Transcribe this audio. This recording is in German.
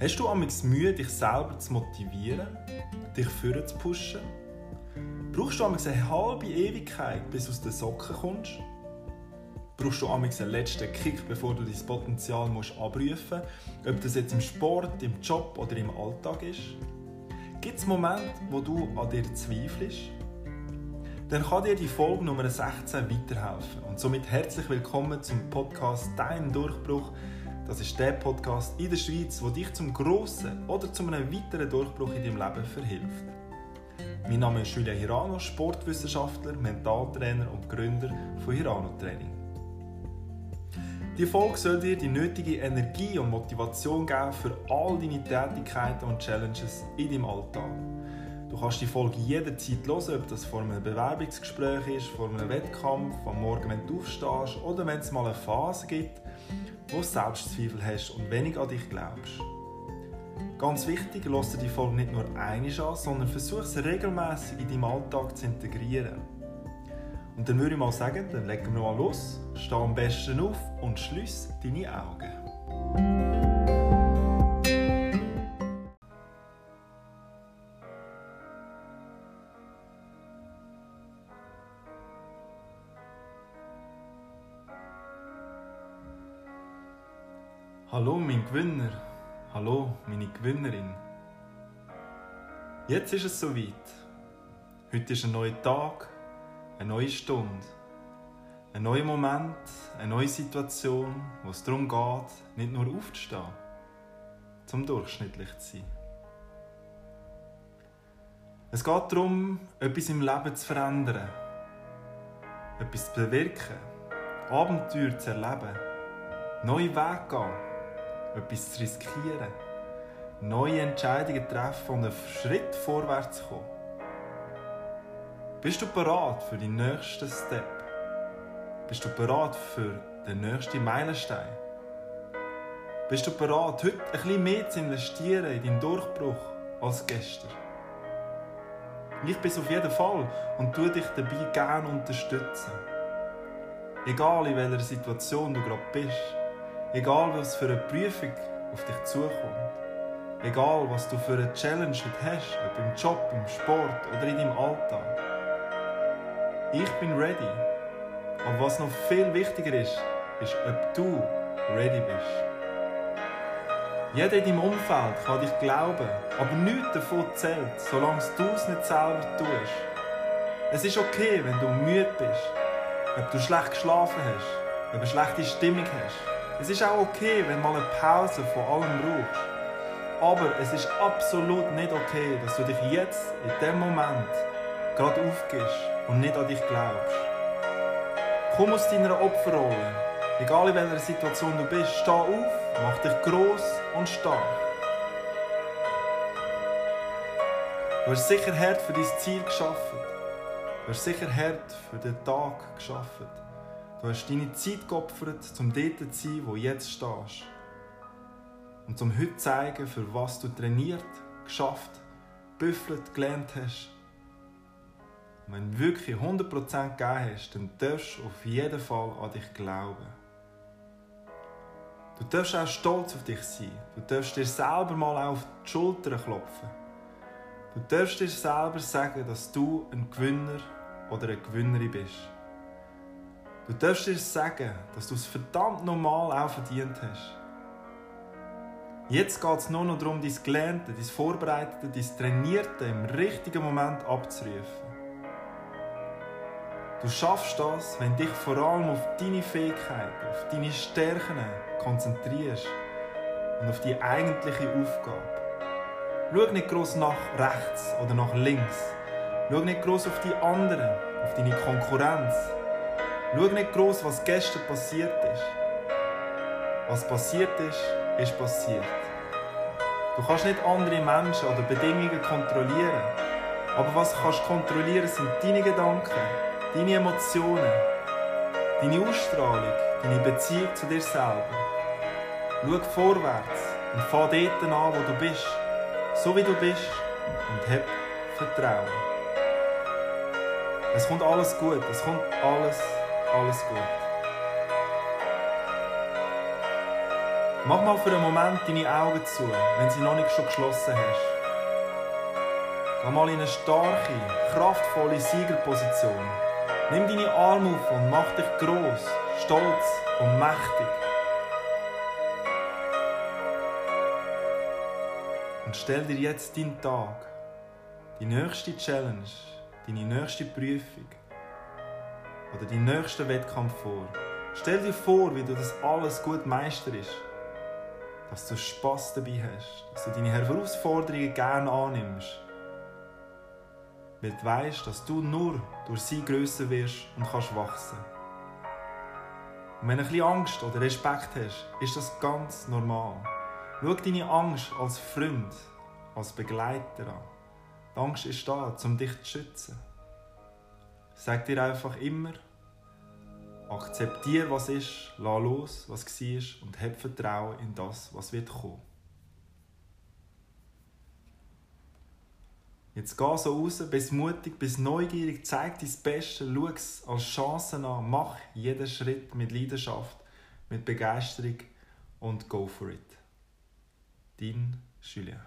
Hast du amigs Mühe, dich selber zu motivieren, dich führen zu pushen? Brauchst du amigs eine halbe Ewigkeit, bis du aus den Socken kommst? Brauchst du amigs einen letzten Kick, bevor du dein Potenzial musst abrufen musst? Ob das jetzt im Sport, im Job oder im Alltag ist? Gibt es Momente, wo du an dir zweifelst? Dann kann dir die Folge Nummer 16 weiterhelfen. Und somit herzlich willkommen zum Podcast Dein Durchbruch – das ist der Podcast in der Schweiz, der dich zum grossen oder zu einem weiteren Durchbruch in deinem Leben verhilft. Mein Name ist Julia Hirano, Sportwissenschaftler, Mentaltrainer und Gründer von Hirano Training. Die Folge soll dir die nötige Energie und Motivation geben für all deine Tätigkeiten und Challenges in deinem Alltag. Du kannst die Folge jederzeit hören, ob das vor einem Bewerbungsgespräch ist, vor einem Wettkampf, am Morgen, wenn du aufstehst oder wenn es mal eine Phase gibt, wo Selbstzweifel hast und wenig an dich glaubst. Ganz wichtig, lass dir die Folge nicht nur einmal an, sondern versuch es regelmäßig in deinem Alltag zu integrieren. Und dann würde ich mal sagen, dann legen wir mal los, steh am besten auf und schließ deine Augen. Hallo mein Gewinner, hallo meine Gewinnerin. Jetzt ist es soweit. Heute ist ein neuer Tag, eine neue Stunde, ein neuer Moment, eine neue Situation, wo es darum geht, nicht nur aufzustehen, zum durchschnittlich zu sein. Es geht darum, etwas im Leben zu verändern, etwas zu bewirken, Abenteuer zu erleben, neue Wege gehen etwas zu riskieren, neue Entscheidungen treffen und einen Schritt vorwärts kommen. Bist du bereit für den nächsten Step? Bist du bereit für den nächsten Meilenstein? Bist du bereit, heute ein bisschen mehr zu investieren in deinen Durchbruch als gestern? Ich bin auf jeden Fall und tue dich dabei gerne unterstützen. Egal in welcher Situation du gerade bist. Egal, was für eine Prüfung auf dich zukommt. Egal, was du für eine Challenge hast, ob im Job, im Sport oder in deinem Alltag. Ich bin ready. Aber was noch viel wichtiger ist, ist, ob du ready bist. Jeder in deinem Umfeld kann dich glauben, aber nichts davon zählt, solange du es nicht selber tust. Es ist okay, wenn du müde bist, ob du schlecht geschlafen hast, ob du eine schlechte Stimmung hast. Es ist auch okay, wenn mal eine Pause von allem brauchst. Aber es ist absolut nicht okay, dass du dich jetzt, in dem Moment, gerade aufgibst und nicht an dich glaubst. Komm aus deiner Opferrolle. Egal in welcher Situation du bist, steh auf, mach dich groß und stark. Du hast sicher hart für dein Ziel geschaffen. Du hast sicher hart für den Tag geschaffen. Du hast deine Zeit geopfert, um dort zu sein, wo jetzt stehst. Und um heute zu zeigen, für was du trainiert, geschafft, büffelt, gelernt hast. Und wenn du wirklich 100% gegeben hast, dann darfst du auf jeden Fall an dich glauben. Du darfst auch stolz auf dich sein. Du darfst dir selber mal auf die Schulter klopfen. Du darfst dir selber sagen, dass du ein Gewinner oder eine Gewinnerin bist. Du darfst dir sagen, dass du es verdammt normal auch verdient hast. Jetzt geht es nur noch darum, dein Gelernte, dein Vorbereitete, dein Trainierte im richtigen Moment abzurufen. Du schaffst das, wenn du dich vor allem auf deine Fähigkeiten, auf deine Stärken konzentrierst und auf die eigentliche Aufgabe. Schau nicht groß nach rechts oder nach links. Schau nicht groß auf die anderen, auf deine Konkurrenz, Schau nicht groß, was gestern passiert ist. Was passiert ist, ist passiert. Du kannst nicht andere Menschen oder Bedingungen kontrollieren. Aber was du kannst kontrollieren, sind deine Gedanken, deine Emotionen, deine Ausstrahlung, deine Beziehung zu dir selber. Schau vorwärts und fang dort an, wo du bist. So wie du bist. Und hab Vertrauen. Es kommt alles gut. Es kommt alles gut alles gut. Mach mal für einen Moment deine Augen zu, wenn sie noch nicht schon geschlossen hast. Geh mal in eine starke, kraftvolle Siegerposition. Nimm deine Arme auf und mach dich groß, stolz und mächtig. Und stell dir jetzt deinen Tag, die nächste Challenge, deine nächste Prüfung oder deinen nächsten Wettkampf vor. Stell dir vor, wie du das alles gut meisterst. Dass du Spass dabei hast, dass du deine Herausforderungen gerne annimmst. Weil du weißt, dass du nur durch sie grösser wirst und kannst wachsen. Und wenn du ein bisschen Angst oder Respekt hast, ist das ganz normal. Schau deine Angst als Freund, als Begleiter an. Die Angst ist da, um dich zu schützen. Sag dir einfach immer, akzeptiere, was ist, lass los, was war und hab Vertrauen in das, was wird kommen. Jetzt geh so raus, bist mutig, bist neugierig, zeig dein Beste, schau es als Chance an, mach jeden Schritt mit Leidenschaft, mit Begeisterung und go for it. Dein Julien.